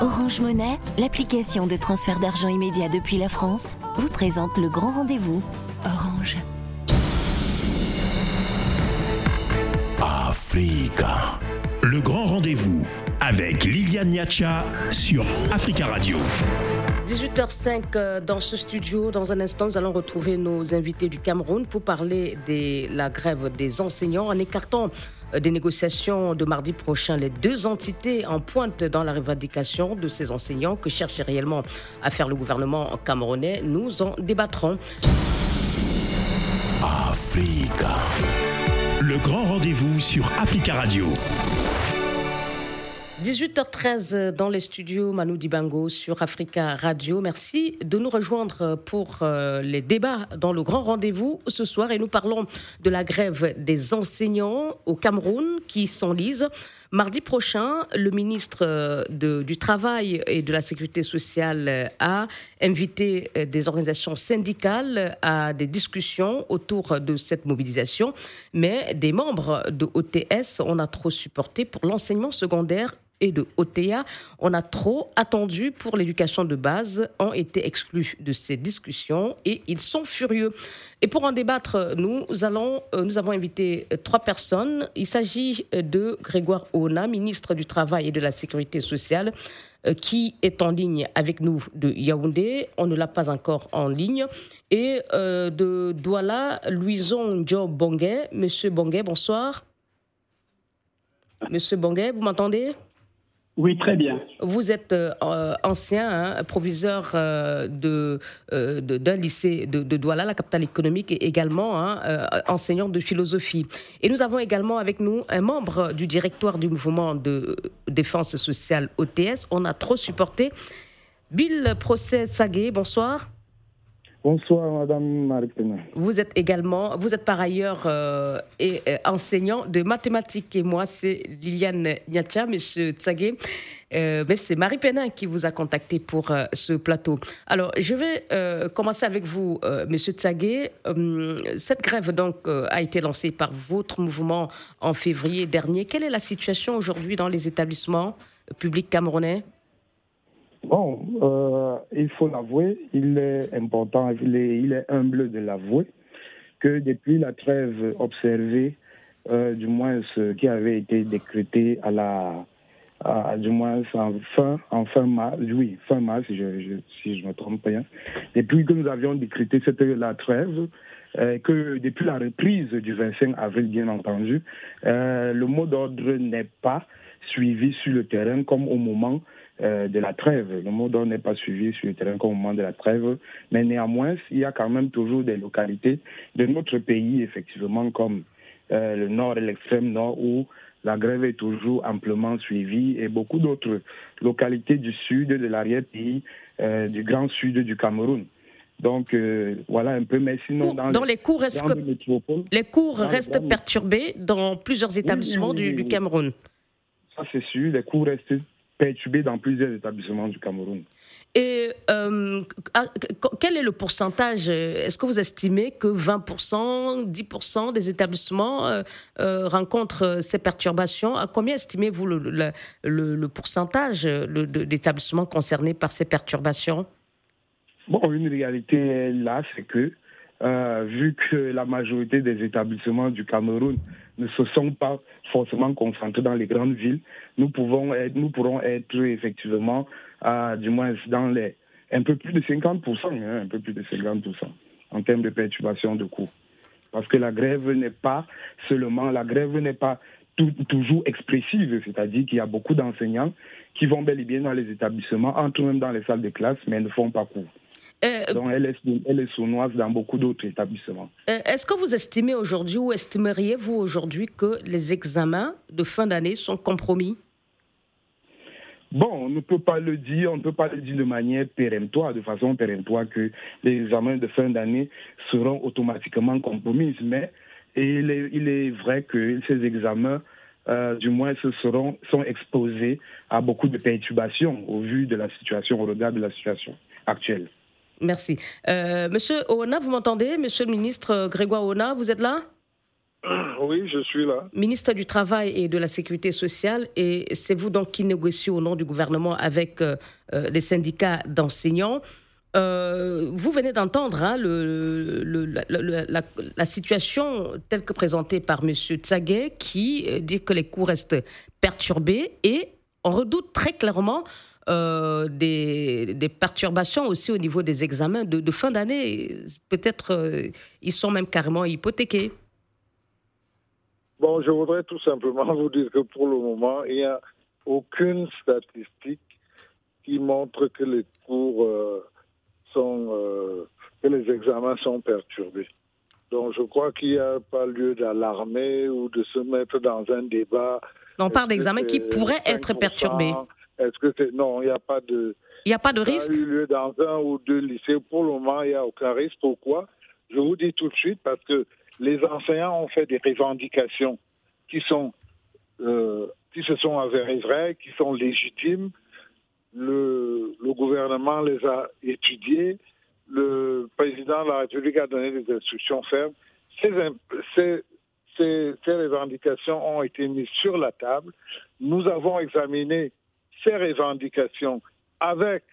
Orange Monnaie, l'application de transfert d'argent immédiat depuis la France, vous présente le grand rendez-vous. Orange. Africa. Le grand rendez-vous avec Liliane Niacha sur Africa Radio. 18h05 euh, dans ce studio. Dans un instant, nous allons retrouver nos invités du Cameroun pour parler de la grève des enseignants en écartant des négociations de mardi prochain. Les deux entités en pointe dans la revendication de ces enseignants que cherche réellement à faire le gouvernement camerounais. Nous en débattrons. Africa. Le grand rendez-vous sur Africa Radio. 18h13 dans les studios Manu Dibango sur Africa Radio. Merci de nous rejoindre pour euh, les débats dans le grand rendez-vous ce soir et nous parlons de la grève des enseignants au Cameroun qui s'enlise. Mardi prochain, le ministre euh, du Travail et de la Sécurité sociale a invité euh, des organisations syndicales à des discussions autour de cette mobilisation, mais des membres de OTS, on a trop supporté pour l'enseignement secondaire et de OTA, on a trop attendu pour l'éducation de base, ont été exclus de ces discussions et ils sont furieux. Et pour en débattre, nous, allons, euh, nous avons invité euh, trois personnes. Il s'agit euh, de Grégoire Ona, ministre du Travail et de la Sécurité sociale, qui est en ligne avec nous de Yaoundé. On ne l'a pas encore en ligne. Et de Douala, Louison Joe Bonguet. Monsieur Bonguet, bonsoir. Monsieur Bonguet, vous m'entendez? Oui, très bien. Vous êtes euh, ancien hein, proviseur euh, euh, d'un lycée de, Douala, la capitale économique, et également hein, enseignant de philosophie. Et nous avons également avec nous un membre du directoire du mouvement de défense sociale OTS. On a trop supporté. Bill Procès Sagué, bonsoir. Bonsoir, Madame marie Vous êtes également, vous êtes par ailleurs euh, et, euh, enseignant de mathématiques et moi, c'est Liliane Niacha, Monsieur Tsagé. Euh, mais c'est Marie Pénin qui vous a contacté pour ce plateau. Alors, je vais commencer avec vous, Monsieur Tsagé. cette grève donc a été lancée par votre mouvement en février dernier. Quelle est la situation aujourd'hui dans les établissements publics camerounais? Bon, euh, il faut l'avouer, il est important, il est, humble de l'avouer, que depuis la trêve observée, euh, du moins ce qui avait été décrété à la, du moins en fin, en fin mars, oui, fin mars, si je, si je me trompe pas, depuis que nous avions décrété cette la trêve, euh, que depuis la reprise du 25 avril, bien entendu, le mot d'ordre n'est pas suivi sur le terrain comme au moment euh, de la trêve. Le mot d'ordre n'est pas suivi sur le terrain comme au moment de la trêve, mais néanmoins, il y a quand même toujours des localités de notre pays, effectivement, comme euh, le nord et l'extrême nord, où la grève est toujours amplement suivie, et beaucoup d'autres localités du sud, de l'arrière-pays, euh, du grand sud du Cameroun. Donc voilà un peu, mais sinon dans, les, cours, les cours restent perturbés dans plusieurs établissements du, du Cameroun? Ça c'est sûr, les cours restent perturbé dans plusieurs établissements du Cameroun. Et euh, quel est le pourcentage Est-ce que vous estimez que 20%, 10% des établissements euh, euh, rencontrent ces perturbations? À combien estimez-vous le, le, pourcentage d'établissements concernés par ces perturbations? Bon, une réalité là, c'est que vu que la majorité des établissements du Cameroun ne se sont pas forcément concentrés dans les grandes villes, nous, pouvons être, nous pourrons être effectivement, du moins dans les un peu plus de 50%, hein, un peu plus de 50% en termes de perturbation de cours. Parce que la grève n'est pas seulement, la grève n'est pas toujours expressive, c'est-à-dire qu'il y a beaucoup d'enseignants qui vont bel et bien dans les établissements, entrent même dans les salles de classe, mais ne font pas cours. Euh, Donc elle est, elle est sournoise dans beaucoup d'autres établissements. Euh, est-ce que vous estimez aujourd'hui ou estimeriez-vous aujourd'hui que les examens de fin d'année sont compromis? Bon, on ne peut pas le dire, on ne peut pas le dire de manière péremptoire, de façon péremptoire, que les examens de fin d'année seront automatiquement compromis. Mais il est, il est vrai que ces examens, euh, du moins, se seront, sont exposés à beaucoup de perturbations au vu de la situation, au regard de la situation actuelle. Merci. Euh, monsieur Oona, vous m'entendez? Monsieur le ministre Grégoire Oona, vous êtes là? Oui, je suis là. Ministre du Travail et de la Sécurité sociale, et c'est vous donc qui négociez au nom du gouvernement avec euh, euh, les syndicats d'enseignants. Euh, vous venez d'entendre hein, la, situation telle que présentée par M. Tsaguet, qui dit que les cours restent perturbés et on redoute très clairement des, perturbations aussi au niveau des examens de, de fin d'année. Peut-être ils sont même carrément hypothéqués. Bon, je voudrais tout simplement vous dire que pour le moment, il n'y a aucune statistique qui montre que les cours euh, sont, euh, que les examens sont perturbés. Donc, je crois qu'il n'y a pas lieu d'alarmer ou de se mettre dans un débat. On parle d'examens qui pourraient être perturbés. Est-ce que c'est non, il n'y a pas de. Il n'y a pas de risque. Il y a eu lieu dans un ou deux lycées. Pour le moment, il n'y a aucun risque. Pourquoi? Je vous dis tout de suite parce que les enseignants ont fait des revendications qui sont euh, qui se sont avérées vraies, qui sont légitimes. Le, le, gouvernement les a étudiées. Le président de la République a donné des instructions fermes. Ces, ces, ces, ces revendications ont été mises sur la table. Nous avons examiné ces revendications avec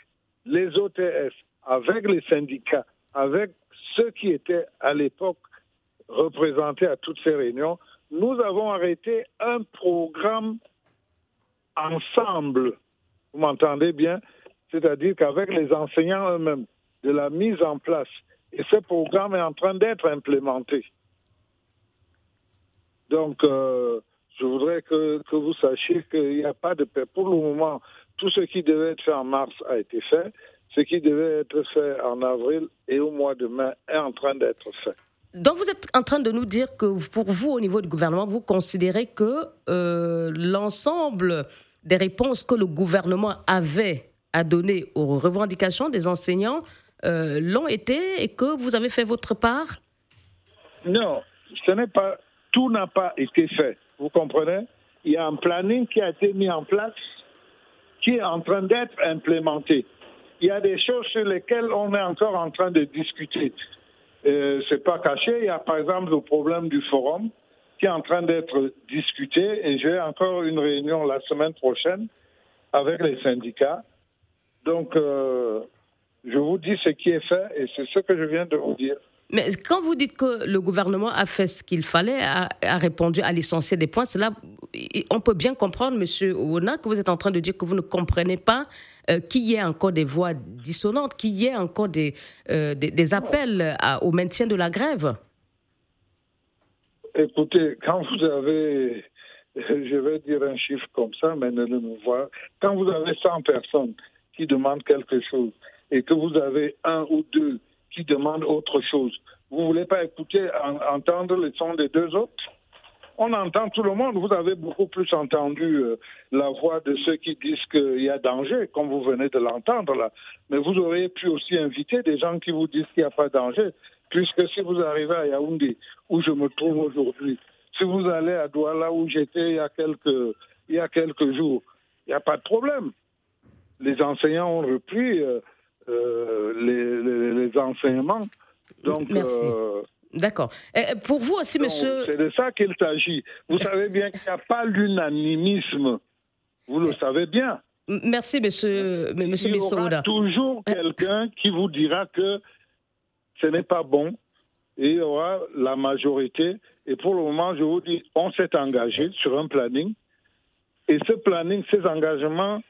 les OTS, avec les syndicats, avec ceux qui étaient à l'époque représentés à toutes ces réunions, nous avons arrêté un programme ensemble. Vous m'entendez bien? C'est-à-dire qu'avec les enseignants eux-mêmes, de la mise en place. Et ce programme est en train d'être implémenté. Donc, euh, je voudrais que, que vous sachiez qu'il n'y a pas de... Pour le moment, tout ce qui devait être fait en mars a été fait. Ce qui devait être fait en avril et au mois de mai est en train d'être fait. Donc vous êtes en train de nous dire que pour vous, au niveau du gouvernement, vous considérez que euh, l'ensemble des réponses que le gouvernement avait à donner aux revendications des enseignants euh, l'ont été et que vous avez fait votre part? Non, ce n'est pas. Tout n'a pas été fait. Vous comprenez? Il y a un planning qui a été mis en place qui est en train d'être implémenté. Il y a des choses sur lesquelles on est encore en train de discuter. Euh, c'est pas caché. Il y a par exemple le problème du forum qui est en train d'être discuté et j'ai encore une réunion la semaine prochaine avec les syndicats. Donc, euh, je vous dis ce qui est fait et c'est ce que je viens de vous dire. Mais quand vous dites que le gouvernement a fait ce qu'il fallait, a, répondu à l'essentiel des points, cela, on peut bien comprendre, Monsieur Ouna, que vous êtes en train de dire que vous ne comprenez pas euh, qu'il y ait encore des voix dissonantes, qu'il y ait encore des, euh, des, appels au maintien de la grève. Écoutez, quand vous avez, je vais dire un chiffre comme ça, mais ne le voir, quand vous avez 100 personnes qui demandent quelque chose et que vous avez un ou deux qui demandent autre chose. Vous ne voulez pas écouter, entendre le son des deux autres? On entend tout le monde. Vous avez beaucoup plus entendu euh, la voix de ceux qui disent qu'il y a danger, comme vous venez de l'entendre là. Mais vous auriez pu aussi inviter des gens qui vous disent qu'il n'y a pas danger, puisque si vous arrivez à Yaoundé, où je me trouve aujourd'hui, si vous allez à Douala, où j'étais il y a quelques, il y a quelques jours, il n'y a pas de problème. Les enseignants ont repris. Euh, euh, les, enseignements. Donc, Merci. Euh, D'accord. Pour vous aussi, monsieur. C'est de ça qu'il s'agit. Vous savez bien qu'il n'y a pas l'unanimisme. Vous le savez bien. Merci, monsieur, monsieur Il y aura toujours quelqu'un qui vous dira que ce n'est pas bon. Et il y aura la majorité. Et pour le moment, je vous dis, on s'est engagé sur un planning. Et ce planning, ces engagements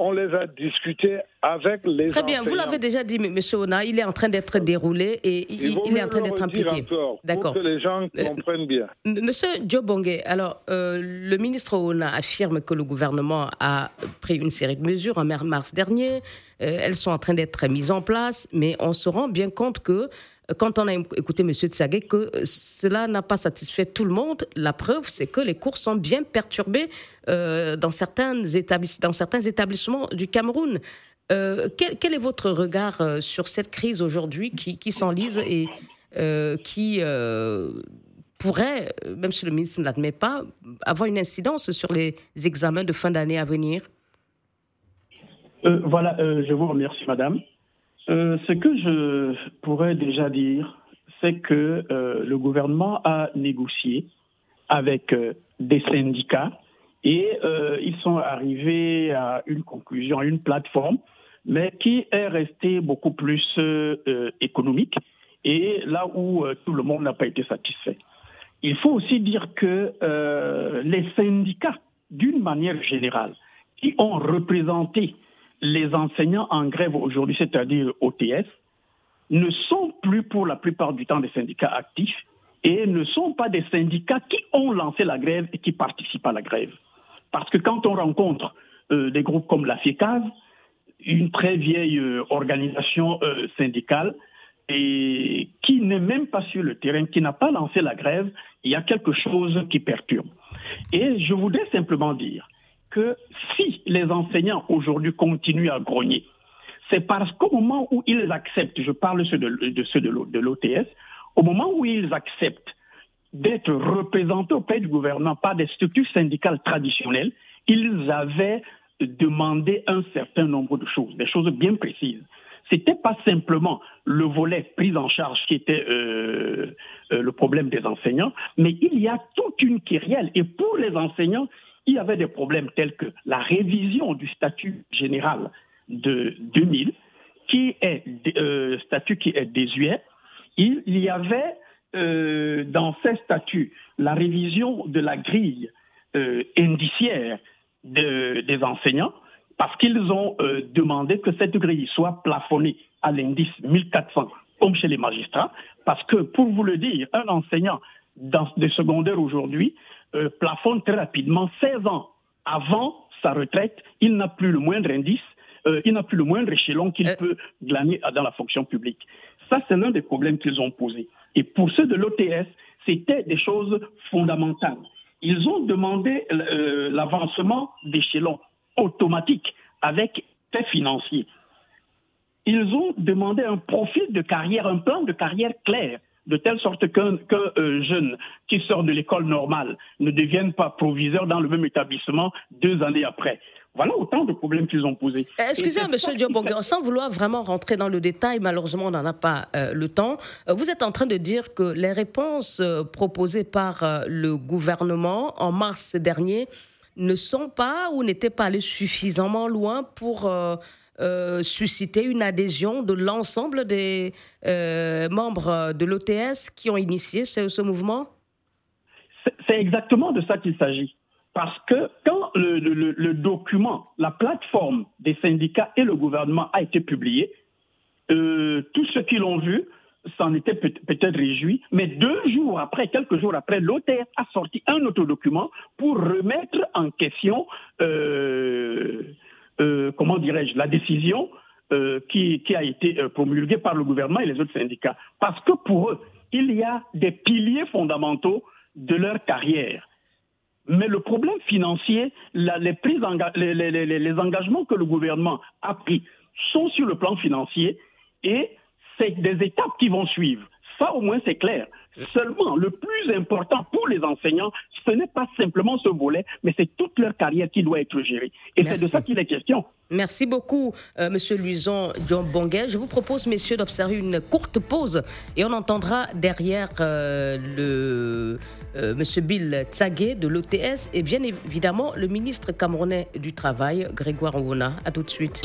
on les a discutés avec les Très bien, vous l'avez déjà dit, M. Ona, il est en train d'être déroulé et il, est en train d'être impliqué. D'accord. Pour que les gens euh, comprennent bien. Monsieur Diobongue, alors, euh, le ministre Ona affirme que le gouvernement a pris une série de mesures en mars dernier. Euh, elles sont en train d'être mises en place, mais on se rend bien compte que quand on a écouté M. Tsagé, que cela n'a pas satisfait tout le monde. La preuve, c'est que les cours sont bien perturbés euh, dans, certains établissements du Cameroun. Euh, quel, est votre regard euh, sur cette crise aujourd'hui qui s'enlise et qui pourrait, même si le ministre ne l'admet pas, avoir une incidence sur les examens de fin d'année à venir? Voilà, je vous remercie, madame. Euh, ce que je pourrais déjà dire, c'est que euh, le gouvernement a négocié avec des syndicats et ils sont arrivés à une conclusion, à une plateforme, mais qui est restée beaucoup plus économique et là où tout le monde n'a pas été satisfait. Il faut aussi dire que les syndicats, d'une manière générale, qui ont représenté les enseignants en grève aujourd'hui, c'est-à-dire OTS, ne sont plus pour la plupart du temps des syndicats actifs et ne sont pas des syndicats qui ont lancé la grève et qui participent à la grève. Parce que quand on rencontre euh, des groupes comme la FIECAS, une très vieille euh, organisation euh, syndicale, et qui n'est même pas sur le terrain, qui n'a pas lancé la grève, il y a quelque chose qui perturbe. Et je voudrais simplement dire que si les enseignants aujourd'hui continuent à grogner, c'est parce qu'au moment où ils acceptent, je parle de, ceux de l'OTS, au moment où ils acceptent d'être représentés auprès du gouvernement par des structures syndicales traditionnelles, ils avaient demandé un certain nombre de choses, des choses bien précises. Ce n'était pas simplement le volet prise en charge qui était euh, euh, le problème des enseignants, mais il y a toute une kyrielle. Et pour les enseignants, il y avait des problèmes tels que la révision du statut général de 2000, qui est euh, statut qui est désuet. Il, y avait euh, dans ces statuts la révision de la grille euh, indiciaire des enseignants, parce qu'ils ont demandé que cette grille soit plafonnée à l'indice 1400, comme chez les magistrats, parce que, pour vous le dire, un enseignant dans des secondaires aujourd'hui euh, plafonne très rapidement 16 ans avant sa retraite, il n'a plus le moindre indice, euh, il n'a plus le moindre échelon qu'il euh. peut glaner dans la fonction publique. Ça, c'est l'un des problèmes qu'ils ont posés. Et pour ceux de l'OTS, c'était des choses fondamentales. Ils ont demandé l'avancement d'échelons automatiques avec fait financiers. Ils ont demandé un profil de carrière, un plan de carrière clair de telle sorte qu'un euh, jeune qui sort de l'école normale ne devienne pas proviseur dans le même établissement deux années après. Voilà autant de problèmes qu'ils ont posés. Euh, excusez-moi, M. Diobong, sans vouloir vraiment rentrer dans le détail, malheureusement, on n'en a pas euh, le temps. vous êtes en train de dire que les réponses proposées par le gouvernement en mars dernier ne sont pas ou n'étaient pas allées suffisamment loin pour euh, susciter une adhésion de l'ensemble des euh, membres de l'OTS qui ont initié ce, mouvement? C'est exactement de ça qu'il s'agit. Parce que quand le, document, la plateforme des syndicats et le gouvernement a été publié, euh, tous ceux qui l'ont vu s'en étaient peut-être réjouis, mais deux jours après, quelques jours après, l'OTS a sorti un autre document pour remettre en question euh, comment dirais-je, la décision euh, qui, a été euh, promulguée par le gouvernement et les autres syndicats. Parce que pour eux, il y a des piliers fondamentaux de leur carrière. Mais le problème financier, les, engagements que le gouvernement a pris sont sur le plan financier et c'est des étapes qui vont suivre. Ça, au moins, c'est clair. Seulement, le plus important pour les enseignants, ce n'est pas simplement ce volet, mais c'est toute leur carrière qui doit être gérée. Et c'est de ça qu'il est question. Merci beaucoup, euh, Monsieur Luison John Bonguet. Je vous propose, messieurs, d'observer une courte pause et on entendra derrière euh, le euh, Monsieur Bill Tsagé de l'OTS et bien évidemment le ministre camerounais du Travail, Grégoire Ouna. À tout de suite.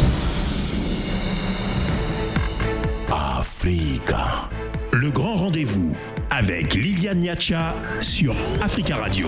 Africa. Le grand rendez-vous avec Liliane Niacha sur Africa Radio.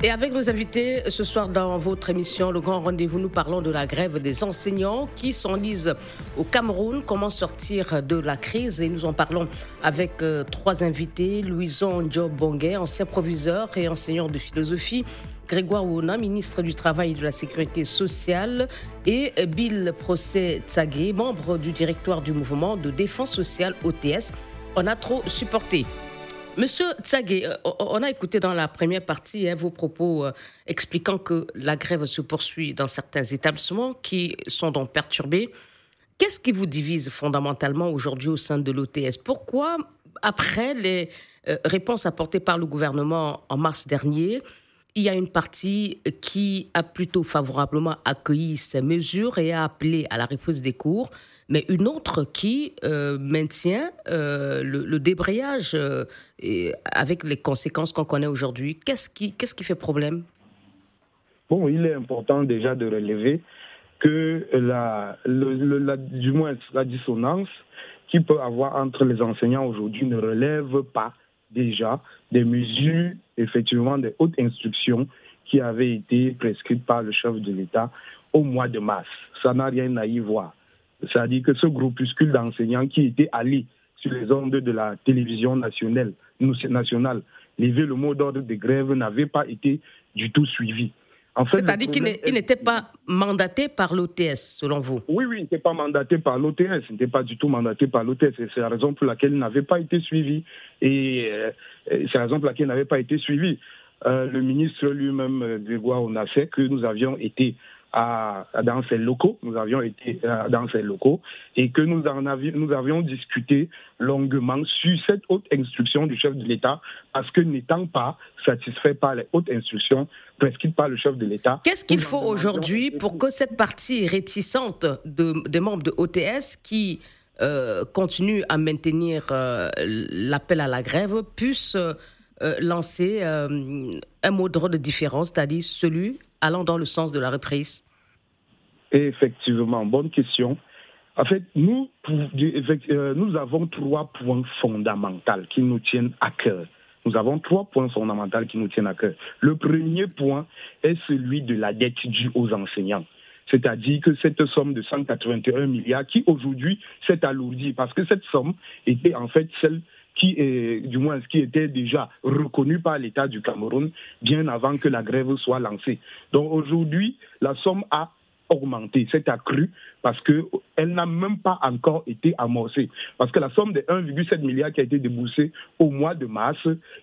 Et avec nos invités ce soir dans votre émission Le Grand Rendez-vous, nous parlons de la grève des enseignants qui s'enlisent au Cameroun. Comment sortir de la crise Et nous en parlons avec euh, trois invités Louison Job Bonguet, ancien proviseur et enseignant de philosophie. Grégoire Ouna, ministre du Travail et de la Sécurité sociale, et Bill Procès Tsagé, membre du directoire du mouvement de défense sociale OTS. On a trop supporté. Monsieur Tsagé, euh, on a écouté dans la première partie hein, vos propos euh, expliquant que la grève se poursuit dans certains établissements qui sont donc perturbés. Qu'est-ce qui vous divise fondamentalement aujourd'hui au sein de l'OTS Pourquoi, après les euh, réponses apportées par le gouvernement en mars dernier, il y a une partie qui a plutôt favorablement accueilli ces mesures et a appelé à la reprise des cours, mais une autre qui maintient le, débrayage et avec les conséquences qu'on connaît aujourd'hui. Qu'est-ce qui, qu'est-ce qui fait problème? Bon, il est important déjà de relever que la, la, du moins la dissonance qu'il peut avoir entre les enseignants aujourd'hui ne relève pas déjà des mesures, effectivement, des hautes instructions qui avaient été prescrites par le chef de l'État au mois de mars. Ça n'a rien à y voir. C'est-à-dire que ce groupuscule d'enseignants qui était allé sur les ondes de la télévision nationale, nationale lever le mot d'ordre de grève n'avait pas été du tout suivi. C'est-à-dire qu'il n'était pas mandaté par l'OTS, selon vous? Oui, oui, il n'était pas mandaté par l'OTS. Il n'était pas du tout mandaté par l'OTS. C'est la raison pour laquelle il n'avait pas été suivi. Et euh, c'est la raison pour laquelle il n'avait pas été suivi. Euh, le ministre lui-même, euh, Grégoire, on a fait que nous avions été dans ces locaux, nous avions été euh, dans ces locaux et que nous, en avions, nous avions discuté longuement sur cette haute instruction du chef de l'État parce que n'étant pas satisfait par les hautes instructions prescrites par le chef de l'État. Qu'est-ce qu'il faut aujourd'hui pour que cette partie réticente de, des membres de OTS qui euh, continue à maintenir euh, l'appel à la grève puisse lancer un mot de différence, c'est-à-dire celui allant dans le sens de la reprise? Effectivement, bonne question. En fait, nous, euh, nous avons trois points fondamentaux qui nous tiennent à cœur. Nous avons trois points fondamentaux qui nous tiennent à cœur. Le premier point est celui de la dette due aux enseignants. C'est-à-dire que cette somme de 181 milliards qui aujourd'hui s'est alourdie parce que cette somme était en fait celle qui est, du moins, qui était déjà reconnu par l'État du Cameroun bien avant que la grève soit lancée. Donc aujourd'hui, la somme a augmenté, s'est accrue parce qu'elle n'a même pas encore été amorcée. Parce que la somme de 1,7 milliard qui a été déboursée au mois de mars,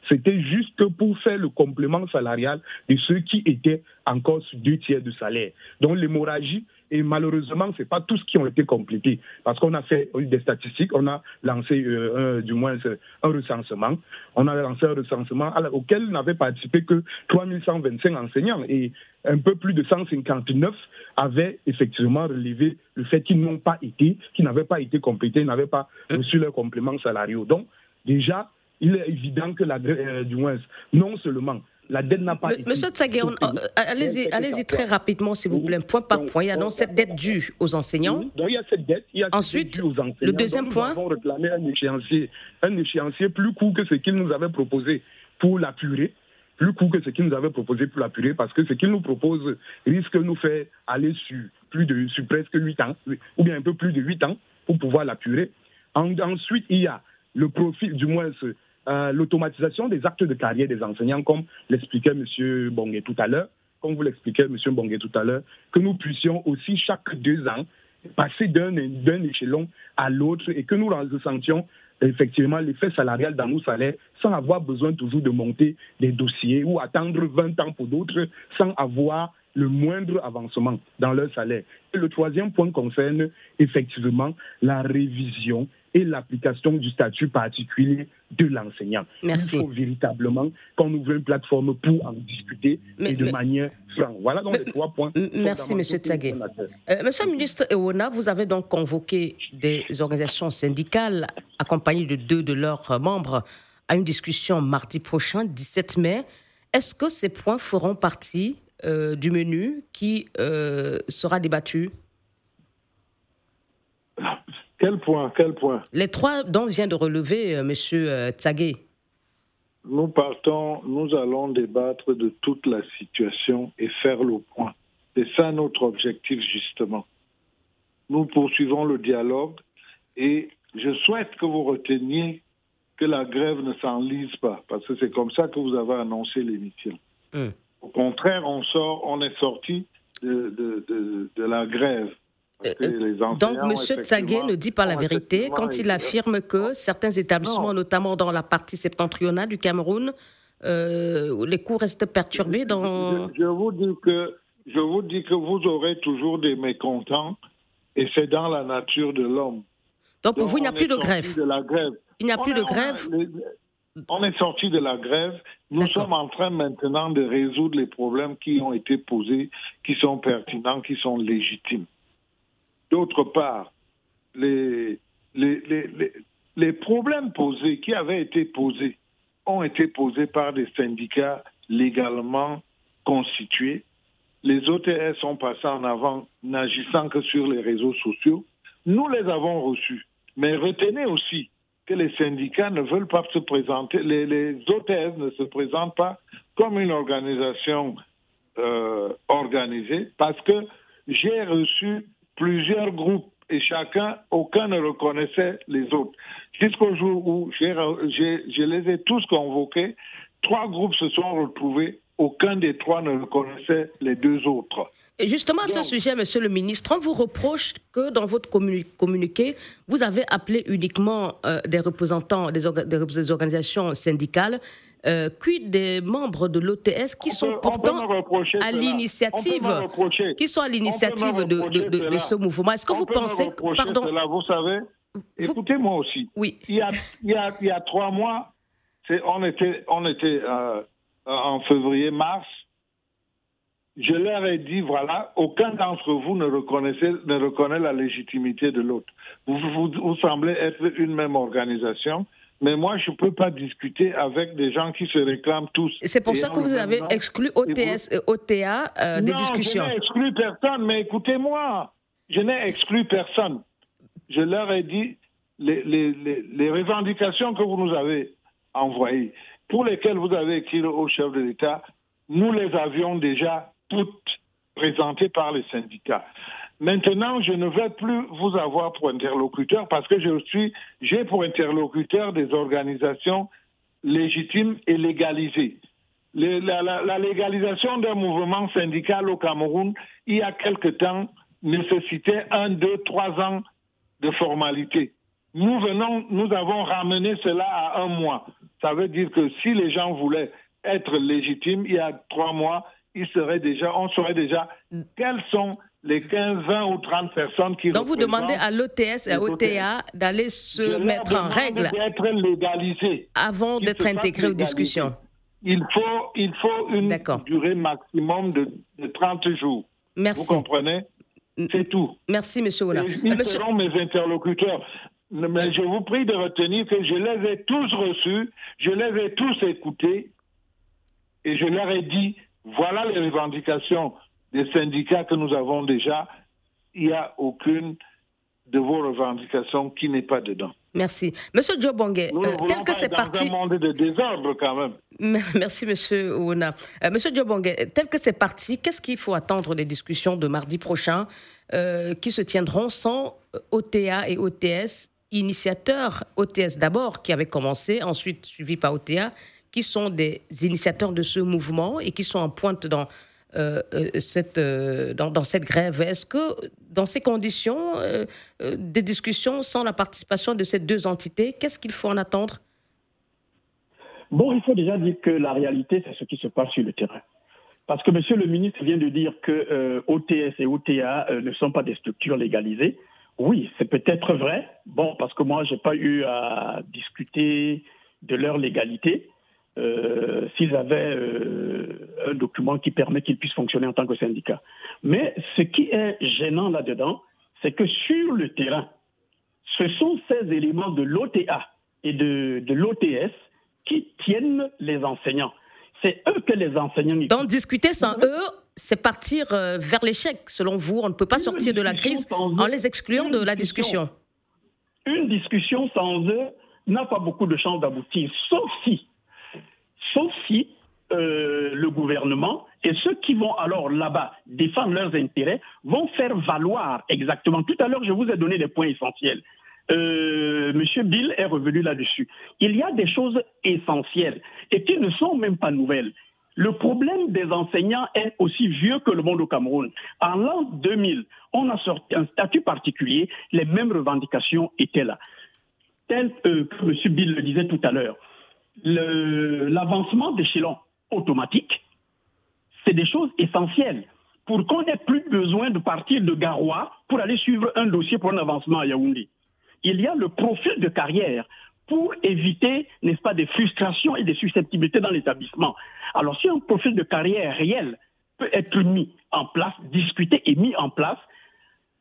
c'était juste pour faire le complément salarial de ceux qui étaient encore sur deux tiers de salaire. Donc l'hémorragie, et malheureusement, ce n'est pas tous qui ont été complétés. Parce qu'on a fait des statistiques, on a lancé euh, du moins un recensement. On a lancé un recensement auquel n'avaient participé que 3125 enseignants et un peu plus de 159 avaient effectivement relevé le fait qu'ils n'ont pas été, qu'ils n'avaient pas été complétés, n'avaient pas reçu leurs compléments salariaux. Donc, déjà, il est évident que la, euh, du moins, non seulement la dette n'a pas été. Monsieur Tsagé, euh, allez-y allez très rapidement, s'il vous plaît, point par point. Il y a donc cette dette due aux enseignants. Donc il y a cette dette. Il y a Ensuite, dette due aux enseignants. le deuxième donc, point. Nous avons réclamé un échéancier, un échéancier plus court que ce qu'il nous avait proposé pour la purée plus court que ce qu'il nous avait proposé pour la purée, parce que ce qu'il nous propose risque de nous faire aller sur, plus de, presque 8 ans, ou bien un peu plus de 8 ans, pour pouvoir la purée. ensuite, il y a le profit, du moins euh, l'automatisation des actes de carrière des enseignants, comme l'expliquait M. Bonguet tout à l'heure, comme vous l'expliquez, M. Bonguet tout à l'heure, que nous puissions aussi chaque deux ans passer d'un échelon à l'autre et que nous ressentions effectivement l'effet salarial dans nos salaires sans avoir besoin toujours de monter des dossiers ou attendre 20 ans pour d'autres sans avoir le moindre avancement dans leur salaire. Et le troisième point concerne effectivement la révision et l'application du statut particulier de l'enseignant. Merci. Il faut véritablement qu'on ouvre une plateforme pour en discuter et de manière franche. Voilà donc les trois points. Merci, M. Tsagé. Euh, monsieur le ministre Ewona, vous avez donc convoqué des organisations syndicales accompagnées de deux de leurs membres à une discussion mardi prochain, 17 mai. Est-ce que ces points feront partie euh, du menu qui euh, sera débattu? Quel point Quel point Les trois dont vient de relever euh, M. Euh, Tsagé. Nous partons, nous allons débattre de toute la situation et faire le point. C'est ça notre objectif, justement. Nous poursuivons le dialogue et je souhaite que vous reteniez que la grève ne s'enlise pas, parce que c'est comme ça que vous avez annoncé l'émission. Hum. Au contraire, on sort, on est sorti de, de, de la grève donc, M. Tsagé ne dit pas la vérité quand il affirme que certains établissements, notamment dans la partie septentrionale du Cameroun, euh, les cours restent perturbés dans... Je, vous dis que, je vous dis que vous aurez toujours des mécontents et c'est dans la nature de l'homme. Donc, pour vous, il n'y a plus de grève. Il n'y a plus de grève On est sorti de la grève. Nous sommes en train maintenant de résoudre les problèmes qui ont été posés, qui sont pertinents, qui sont légitimes. D'autre part, les, les, les, problèmes posés, qui avaient été posés, ont été posés par des syndicats légalement constitués. Les OTS sont passés en avant n'agissant que sur les réseaux sociaux. Nous les avons reçus. Mais retenez aussi que les syndicats ne veulent pas se présenter, les, les OTS ne se présentent pas comme une organisation euh, organisée parce que j'ai reçu plusieurs groupes et chacun, aucun ne reconnaissait les autres. Jusqu'au jour où je les ai tous convoqués, trois groupes se sont retrouvés, aucun des trois ne reconnaissait les deux autres. Et justement, à ce sujet, Monsieur le ministre, on vous reproche que dans votre communiqué, vous avez appelé uniquement euh, des représentants des, organisations syndicales euh, quid des membres de l'OTS qui sont pourtant à l'initiative, qui sont à l'initiative de, ce mouvement Est-ce que vous pensez, que, pardon, vous savez, écoutez-moi aussi. Oui. Il y a, il y a, il y a trois mois, on était, on était euh, en février-mars. Je leur ai dit voilà, aucun d'entre vous ne reconnaît la légitimité de l'autre. vous, vous semblez être une même organisation. Mais moi, je ne peux pas discuter avec des gens qui se réclament tous. C'est pour ça que vous avez exclu OTS et OTA euh, des discussions. Je n'ai exclu personne, mais écoutez-moi, je n'ai exclu personne. Je leur ai dit les, les, les, revendications que vous nous avez envoyées, pour lesquelles vous avez écrit au chef de l'État, nous les avions déjà toutes présentées par les syndicats. Maintenant, je ne vais plus vous avoir pour interlocuteur parce que je suis, j'ai pour interlocuteur des organisations légitimes et légalisées. la, légalisation d'un mouvement syndical au Cameroun, il y a quelque temps, nécessitait un, deux, trois ans de formalité. Nous venons, nous avons ramené cela à un mois. Ça veut dire que si les gens voulaient être légitimes, il y a trois mois, ils seraient déjà, on saurait déjà mm. quels sont les 15, 20 ou 30 personnes qui Donc vous demandez à l'OTS et à OTA d'aller se mettre en règle légalisé avant d'être intégré aux discussions. Il faut, il faut une durée maximum de, 30 jours. Merci. Vous comprenez? C'est tout. Merci, M. Ouna. Ils monsieur... seront mes interlocuteurs. Mais je vous prie de retenir que je les ai tous reçus, je les ai tous écoutés et je leur ai dit voilà les revendications des syndicats que nous avons déjà, il n'y a aucune de vos revendications qui n'est pas dedans. Merci. Monsieur Djobongue, euh, tel que c'est parti. un monde de désordre quand même. Merci, monsieur Ouna. Euh, monsieur Djobongue, tel que c'est parti, qu'est-ce qu'il faut attendre des discussions de mardi prochain euh, qui se tiendront sans OTA et OTS, initiateurs, OTS d'abord qui avait commencé, ensuite suivi par OTA, qui sont des initiateurs de ce mouvement et qui sont en pointe dans euh, euh, euh, dans, cette grève. Est-ce que dans ces conditions, des discussions sans la participation de ces deux entités, qu'est-ce qu'il faut en attendre? Bon, il faut déjà dire que la réalité, c'est ce qui se passe sur le terrain. Parce que Monsieur le ministre vient de dire que OTS et OTA ne sont pas des structures légalisées. Oui, c'est peut-être vrai. Bon, parce que moi, je n'ai pas eu à discuter de leur légalité. Euh, s'ils avaient euh, un document qui permet qu'ils puissent fonctionner en tant que syndicat. Mais ce qui est gênant là-dedans, c'est que sur le terrain, ce sont ces éléments de l'OTA et de, de l'OTS qui tiennent les enseignants. C'est eux que les enseignants... Donc discuter sans eux, c'est partir euh, vers l'échec, selon vous. On ne peut pas sortir de la crise en les excluant de la discussion. Une discussion sans eux n'a pas beaucoup de chances d'aboutir, sauf si sauf si euh, le gouvernement et ceux qui vont alors là-bas défendre leurs intérêts vont faire valoir exactement. Tout à l'heure, je vous ai donné des points essentiels. Euh, Monsieur Bill est revenu là-dessus. Il y a des choses essentielles et qui ne sont même pas nouvelles. Le problème des enseignants est aussi vieux que le monde au Cameroun. En l'an 2000, on a sorti un statut particulier, les mêmes revendications étaient là. Tel euh, que M. Bill le disait tout à l'heure, l'avancement d'échelon automatique, c'est des choses essentielles pour qu'on n'ait plus besoin de partir de Garoua pour aller suivre un dossier pour un avancement à Yaoundé. Il y a le profil de carrière pour éviter, n'est-ce pas, des frustrations et des susceptibilités dans l'établissement. Alors, si un profil de carrière réel peut être mis en place, discuté et mis en place,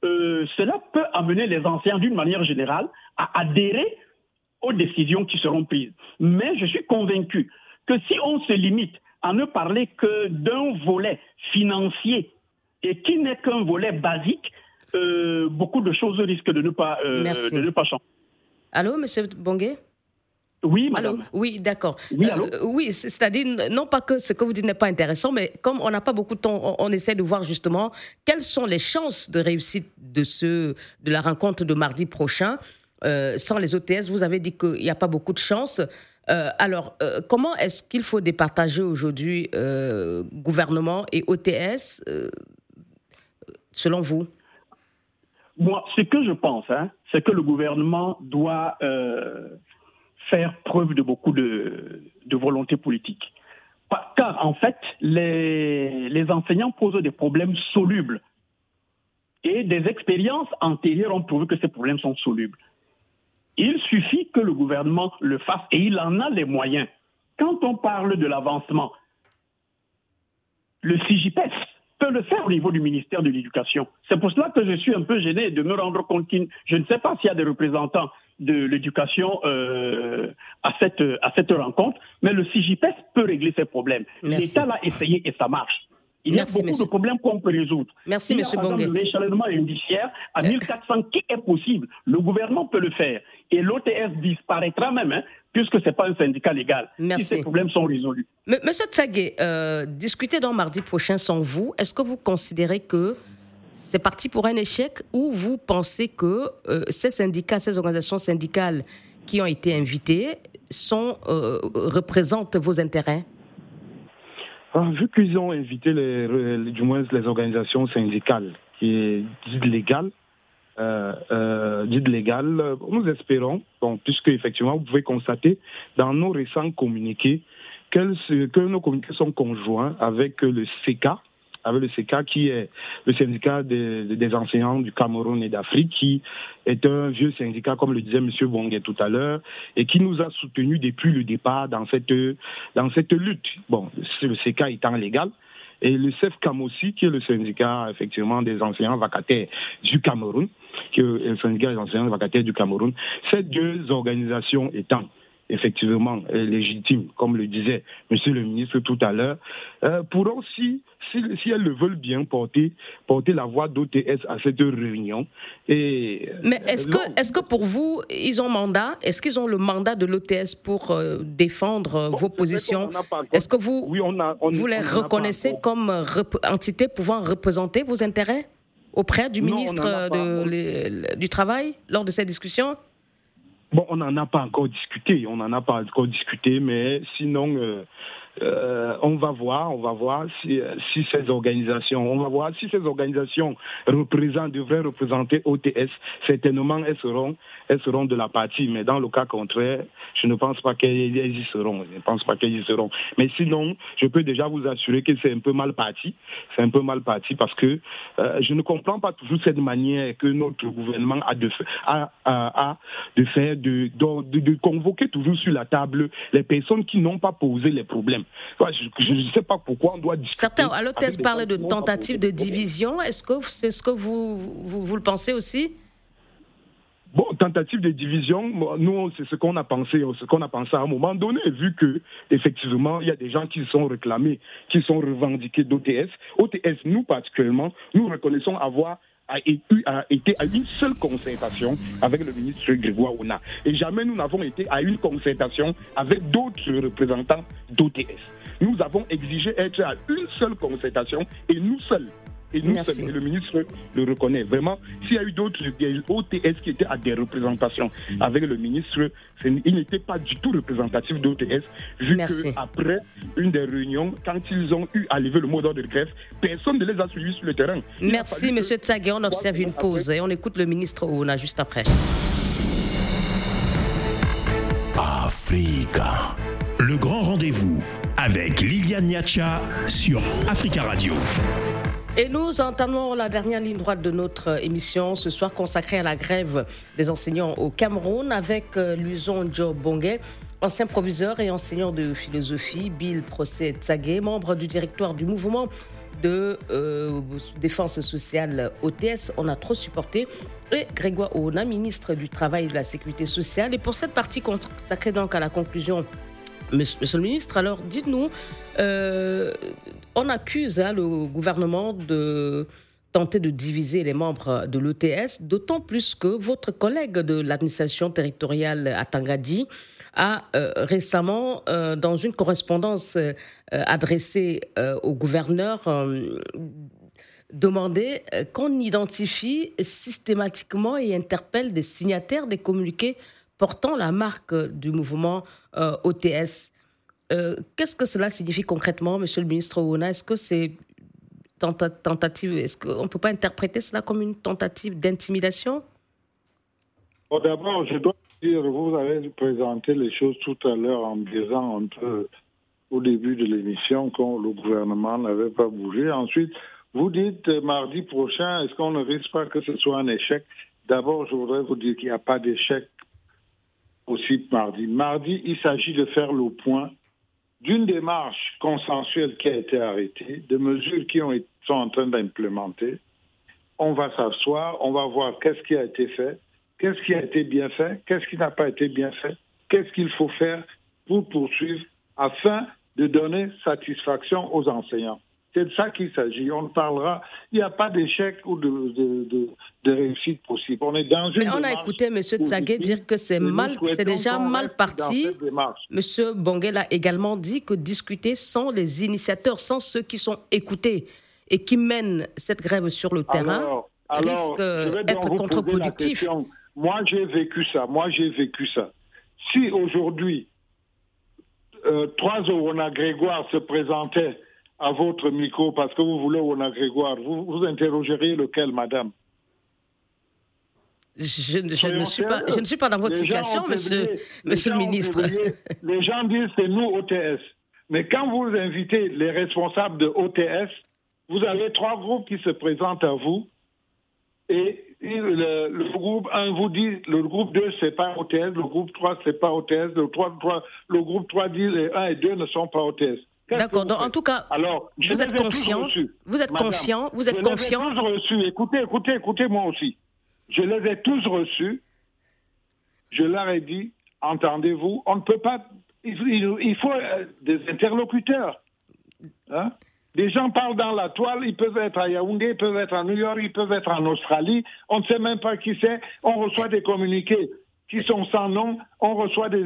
euh, cela peut amener les enseignants d'une manière générale à adhérer aux décisions qui seront prises. Mais je suis convaincu que si on se limite à ne parler que d'un volet financier et qui n'est qu'un volet basique, euh, beaucoup de choses risquent de ne pas, euh, de ne pas changer. Allô, Monsieur Bonguet? Oui, madame. oui, d'accord. Oui, euh, oui c'est-à-dire, non pas que ce que vous dites n'est pas intéressant, mais comme on n'a pas beaucoup de temps, on, essaie de voir justement quelles sont les chances de réussite de, ce, de la rencontre de mardi prochain. Euh, sans les OTS, vous avez dit qu'il n'y a pas beaucoup de chances. Euh, alors, comment est-ce qu'il faut départager aujourd'hui gouvernement et OTS, selon vous? Moi, ce que je pense, hein, c'est que le gouvernement doit faire preuve de beaucoup de, volonté politique. Car en fait, les, les enseignants posent des problèmes solubles. Et des expériences antérieures ont prouvé que ces problèmes sont solubles. Il suffit que le gouvernement le fasse et il en a les moyens. Quand on parle de l'avancement, le CIGIPES peut le faire au niveau du ministère de l'Éducation. C'est pour cela que je suis un peu gêné de me rendre compte que je ne sais pas s'il y a des représentants de l'éducation euh, à, cette, à cette rencontre, mais le CJPES peut régler ces problèmes. L'État l'a essayé et ça marche. Il y a beaucoup de problèmes qu'on peut résoudre. Merci, M. Bonguet. L'échelonnement indiciaire à 1400 qui est possible. Le gouvernement peut le faire. Et l'OTS disparaîtra même, hein, puisque ce n'est pas un syndicat légal. Merci. Si ces problèmes sont résolus. Monsieur Tsagé, euh, discuter dans mardi prochain sans vous, est-ce que vous considérez que c'est parti pour un échec ou vous pensez que euh, ces syndicats, ces organisations syndicales qui ont été invitées sont, euh, représentent vos intérêts? Vu qu'ils ont invité les, du moins les organisations syndicales qui dites légales, euh, dites légales, nous espérons, bon, puisque effectivement vous pouvez constater dans nos récents communiqués que nos communiqués sont conjoints avec le CECA, avec le CK qui est le syndicat des, enseignants du Cameroun et d'Afrique, qui est un vieux syndicat, comme le disait M. Bonguet tout à l'heure, et qui nous a soutenus depuis le départ dans cette, dans cette lutte. Bon, le CK étant légal, et le CEFCAM aussi, qui est le syndicat effectivement des enseignants vacataires du Cameroun, qui est le syndicat des enseignants vacataires du Cameroun. Ces deux organisations étant effectivement euh, légitime, comme le disait Monsieur le ministre tout à l'heure, euh, pourront, si, si, elles le veulent bien, porter, porter la voix d'OTS à cette réunion. Et, euh, Mais est-ce que, est que pour vous, ils ont mandat? Est-ce qu'ils ont le mandat de l'OTS pour défendre vos positions? Est-ce que vous, oui, on a, vous les reconnaissez comme entité pouvant représenter vos intérêts auprès du ministre de, du Travail lors de ces discussions? Bon, on n'en a pas encore discuté, on n'en a pas encore discuté, mais sinon, euh, euh, on va voir, on va voir si, si, ces organisations, on va voir si ces organisations représentent, devraient représenter OTS. Certainement, elles seront, elles seront de la partie, mais dans le cas contraire, je ne pense pas qu'elles y seront. Je ne pense pas qu'elles y seront. Mais sinon, je peux déjà vous assurer que c'est un peu mal parti. C'est un peu mal parti parce que euh, je ne comprends pas toujours cette manière que notre gouvernement a de, faire, de convoquer toujours sur la table les personnes qui n'ont pas posé les problèmes. Je ne sais pas pourquoi on doit discuter. Certains à l'hôtel parlaient de tentative de division. Est-ce que c'est ce que vous, vous, le pensez aussi? Bon, tentative de division, nous, c'est ce qu'on a pensé, ce qu'on a pensé à un moment donné, vu que effectivement, il y a des gens qui sont réclamés, qui sont revendiqués d'OTS. OTS, nous particulièrement, nous reconnaissons avoir a été à une seule concertation avec le ministre Grégoire Ouna. Et jamais nous n'avons été à une concertation avec d'autres représentants d'OTS. Nous avons exigé être à une seule concertation et nous seuls et nous, le ministre le reconnaît. Vraiment, s'il y a eu d'autres OTS qui étaient à des représentations avec le ministre, il n'était pas du tout représentatif d'OTS, vu qu'après une des réunions, quand ils ont eu à lever le mot d'ordre de grève, personne ne les a suivis sur le terrain. Merci, M. Tsagé. On observe une pause et on écoute le ministre Ouna juste après. Africa. Le grand rendez-vous avec Liliane Niacha sur Africa Radio. Et nous entamons la dernière ligne droite de notre émission ce soir consacrée à la grève des enseignants au Cameroun avec euh, Luson Joe Bongue, ancien proviseur et enseignant de philosophie, Bill Procès Tsagé, membre du directoire du mouvement de défense sociale OTS, on a trop supporté, et Grégoire Ouna, ministre du Travail et de la Sécurité sociale. Et pour cette partie consacrée donc à la conclusion Monsieur le ministre, alors dites-nous, on accuse hein, le gouvernement de tenter de diviser les membres de l'ETS, d'autant plus que votre collègue de l'administration territoriale à Tangadi a euh, récemment, euh, dans une correspondance euh, adressée au gouverneur, demandé qu'on identifie systématiquement et interpelle des signataires des communiqués portant la marque du mouvement OTS. Qu'est-ce que cela signifie concrètement, Monsieur le ministre Ouna? Est-ce que c'est tentative, est-ce qu'on ne peut pas interpréter cela comme une tentative d'intimidation? D'abord, je dois dire, vous avez présenté les choses tout à l'heure en disant au début de l'émission que le gouvernement n'avait pas bougé. Ensuite, vous dites euh, mardi prochain, est-ce qu'on ne risque pas que ce soit un échec? D'abord, je voudrais vous dire qu'il n'y a pas d'échec aussi mardi. Mardi, il s'agit de faire le point d'une démarche consensuelle qui a été arrêtée, de mesures qui ont, sont en train d'implémenter. On va s'asseoir, on va voir qu'est-ce qui a été fait, qu'est-ce qui a été bien fait, qu'est-ce qui n'a pas été bien fait, qu'est-ce qu'il faut faire pour poursuivre afin de donner satisfaction aux enseignants. C'est de ça qu'il s'agit. On parlera. Il n'y a pas d'échec ou de, réussite possible. On est dans une. Mais on a écouté M. Tsagé dire que c'est mal, c'est déjà mal parti. M. Bonguel a également dit que discuter sans les initiateurs, sans ceux qui sont écoutés et qui mènent cette grève sur le terrain, risque d'être contre-productif. Moi, j'ai vécu ça. Moi, j'ai vécu ça. Si aujourd'hui, euh, trois Orona Grégoire se présentaient à votre micro parce que vous voulez Orona Grégoire, vous, vous interrogeriez lequel, madame? Je, ne suis pas, je ne suis pas dans votre situation, monsieur, monsieur le ministre. les gens disent c'est nous OTS. Mais quand vous invitez les responsables de OTS, vous avez trois groupes qui se présentent à vous et le, groupe 1 vous dit, le groupe 2, c'est pas OTS, le groupe 3, c'est pas OTS, le, 3, 3, le groupe 3 dit les 1 et 2 ne sont pas OTS. D'accord. En tout cas, Alors, vous êtes confiant. Vous êtes confiant. Vous êtes je confiant. Les ai tous reçus. Écoutez, écoutez, écoutez, moi aussi. Je les ai tous reçus. Je leur ai dit, entendez-vous, on ne peut pas. Il, faut euh, des interlocuteurs. Hein? Des gens parlent dans la toile, ils peuvent être à Yaoundé, ils peuvent être à New York, ils peuvent être en Australie. On ne sait même pas qui c'est. On reçoit des communiqués qui sont sans nom. On reçoit des,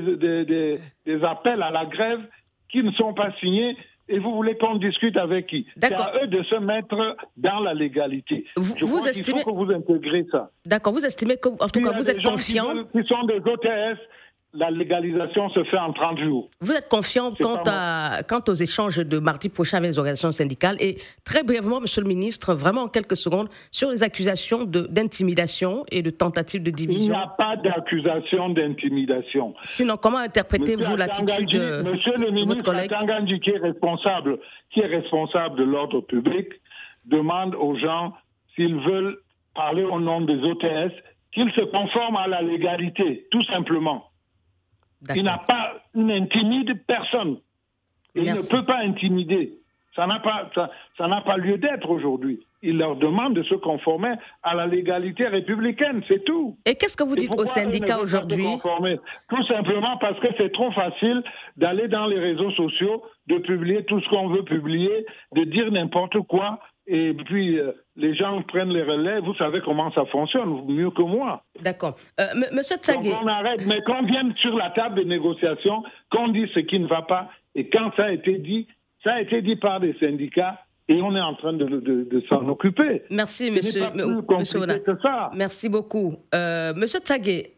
des, appels à la grève qui ne sont pas signés. Et vous voulez qu'on discute avec qui? C'est à eux de se mettre dans la légalité. Vous, vous estimez... faut que vous intégrez ça. D'accord, vous estimez que, en tout cas, vous êtes confiant. Qui, qui sont des OTS la légalisation se fait en 30 jours. Vous êtes confiant quant, à, quant aux échanges de mardi prochain avec les organisations syndicales Et très brièvement, Monsieur le ministre, vraiment en quelques secondes, sur les accusations d'intimidation et de tentative de division. Il n'y a pas d'accusation d'intimidation. Sinon, comment interprétez-vous l'attitude de Monsieur le ministre Tangandji, qui est responsable, qui est responsable de l'ordre public, demande aux gens s'ils veulent parler au nom des OTS qu'ils se conforment à la légalité, tout simplement. Il n'a pas, il n'intimide personne. Il ne peut pas intimider. Ça n'a pas, ça, n'a pas lieu d'être aujourd'hui. Il leur demande de se conformer à la légalité républicaine, c'est tout. Et qu'est-ce que vous dites aux syndicats aujourd'hui Tout simplement parce que c'est trop facile d'aller dans les réseaux sociaux, de publier tout ce qu'on veut publier, de dire n'importe quoi, et puis euh, les gens prennent les relais. Vous savez comment ça fonctionne mieux que moi. D'accord. Euh, monsieur Tsagé. on arrête, mais qu'on vienne sur la table de négociation, qu'on dise ce qui ne va pas, et quand ça a été dit, ça a été dit par des syndicats. Et on est en train de, de, s'en occuper. Merci, monsieur. monsieur Merci beaucoup. Euh, monsieur Tsagé,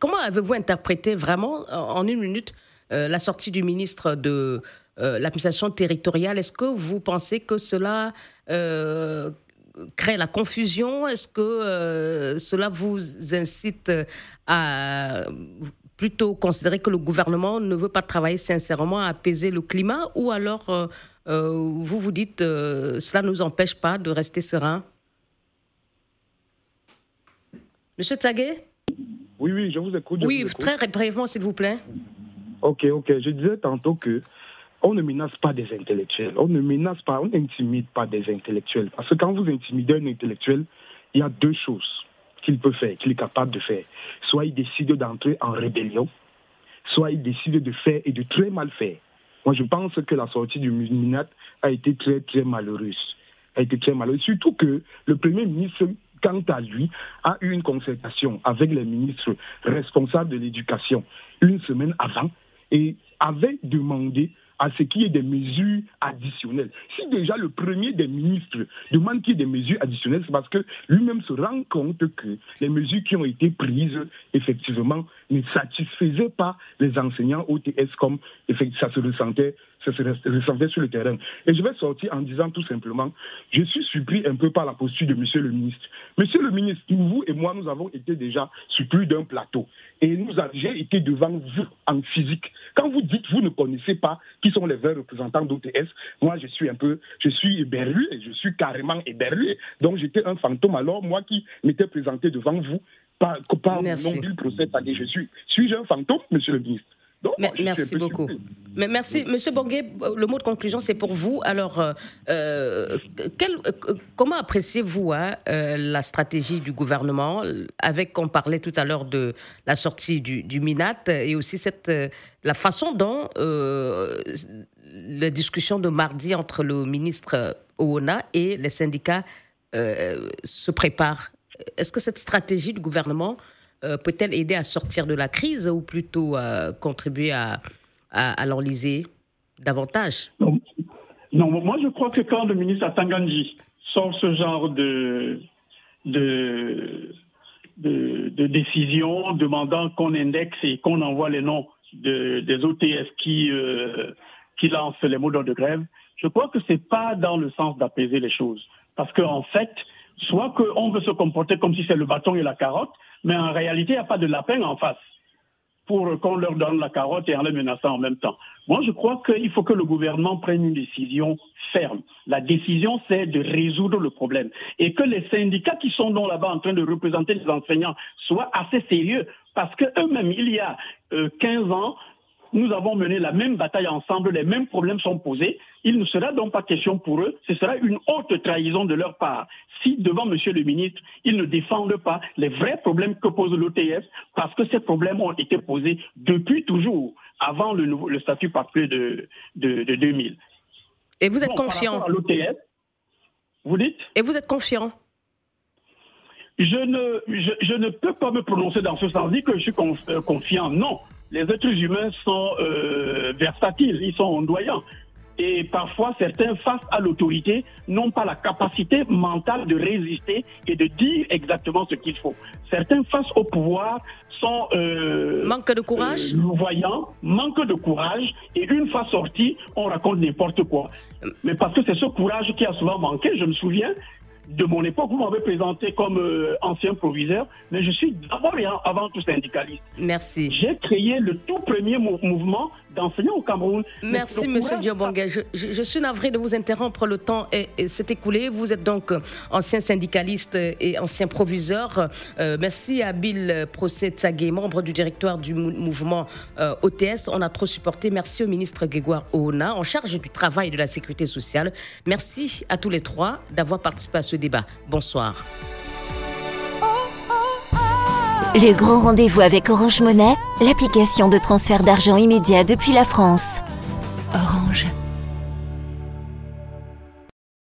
comment avez-vous interprété vraiment, en une minute, la sortie du ministre de l'administration territoriale. Est-ce que vous pensez que cela euh, crée la confusion? Est-ce que euh, cela vous incite à plutôt considérer que le gouvernement ne veut pas travailler sincèrement à apaiser le climat? Ou alors vous vous dites cela ne nous empêche pas de rester serein? Monsieur Tsagué Oui, oui, je vous écoute. oui, très brièvement, s'il vous plaît. Ok, ok. Je disais tantôt que on ne menace pas des intellectuels, on ne menace pas, on n'intimide pas des intellectuels. Parce que quand vous intimidez un intellectuel, il y a deux choses qu'il peut faire, qu'il est capable de faire. Soit il décide d'entrer en rébellion, soit il décide de faire et de très mal faire. Moi, je pense que la sortie du MINAT a été très, très malheureuse. A été très malheureuse. Surtout que le Premier ministre, quant à lui, a eu une concertation avec les ministres responsables de l'éducation une semaine avant et avait demandé à ce qu'il y ait des mesures additionnelles. Si déjà le premier des ministres demande qu'il y ait des mesures additionnelles, c'est parce que lui-même se rend compte que les mesures qui ont été prises, effectivement, ne satisfaisaient pas les enseignants OTS comme ça se ressentait ça se ressentait sur le terrain. Et je vais sortir en disant tout simplement, je suis surpris un peu par la posture de Monsieur le ministre. Monsieur le ministre, vous et moi, nous avons été déjà sur plus d'un plateau. Et avons été devant vous en physique. Quand vous dites vous ne connaissez pas qui sont les vrais représentants d'OTS, moi je suis un peu, je suis éberlué, je suis carrément éberlué. Donc j'étais un fantôme alors, moi qui m'étais présenté devant vous, par, par du procès, je suis, suis-je un fantôme, monsieur le ministre? Merci beaucoup. Mais merci, Monsieur Bonguet. Le mot de conclusion, c'est pour vous. Alors, euh, euh, comment appréciez-vous hein, euh, la stratégie du gouvernement Avec, on parlait tout à l'heure de la sortie du, Minat et aussi cette, la façon dont la discussion de mardi entre le ministre Oona et les syndicats se prépare. Est-ce que cette stratégie du gouvernement euh, peut-elle aider à sortir de la crise ou plutôt euh, contribuer à, l'enliser davantage? Non. moi je crois que quand le ministre Atanganji sort ce genre de, décision demandant qu'on indexe et qu'on envoie les noms des OTS qui, euh, qui lancent les mots de grève, je crois que ce n'est pas dans le sens d'apaiser les choses. Parce qu'en fait, soit qu'on veut se comporter comme si c'est le bâton et la carotte, mais en réalité, il n'y a pas de lapin en face pour qu'on leur donne la carotte et en les menaçant en même temps. Moi, je crois qu'il faut que le gouvernement prenne une décision ferme. La décision, c'est de résoudre le problème. Et que les syndicats qui sont là-bas en train de représenter les enseignants soient assez sérieux. Parce qu'eux-mêmes, il y a 15 euh, ans, nous avons mené la même bataille ensemble, les mêmes problèmes sont posés. Il ne sera donc pas question pour eux, ce sera une haute trahison de leur part. Si devant Monsieur le ministre, ils ne défendent pas les vrais problèmes que pose l'OTF, parce que ces problèmes ont été posés depuis toujours, avant le, le statut particulier de, de, 2000. Et vous êtes confiant à l'OTF, vous dites? Et vous êtes confiant? Je ne, je, ne peux pas me prononcer dans ce sens. Dit que je suis euh, confiant. Non les êtres humains sont euh, versatiles, ils sont ondoyants. Et parfois, certains, face à l'autorité, n'ont pas la capacité mentale de résister et de dire exactement ce qu'il faut. Certains, face au pouvoir, sont... Euh, manque de courage euh, Voyants, manque de courage. Et une fois sortis, on raconte n'importe quoi. Mais parce que c'est ce courage qui a souvent manqué. Je me souviens, de mon époque, vous m'avez présenté comme euh, ancien proviseur, mais je suis d'abord et avant tout syndicaliste. Merci. J'ai créé le tout premier mouvement d'enseignants au Cameroun. Merci, Monsieur Diobonga. Je, je, suis navré de vous interrompre. Le temps s'est écoulé. Vous êtes donc ancien syndicaliste et ancien proviseur. Euh, merci à Bill Procé Tsagé, membre du directoire du mouvement euh, OTS. On a trop supporté. Merci au ministre Grégoire Oona, en charge du travail et de la sécurité sociale. Merci à tous les trois d'avoir participé à ce débat. Bonsoir. Le grand rendez-vous avec Orange Monnaie, l'application de transfert d'argent immédiat depuis la France. Orange.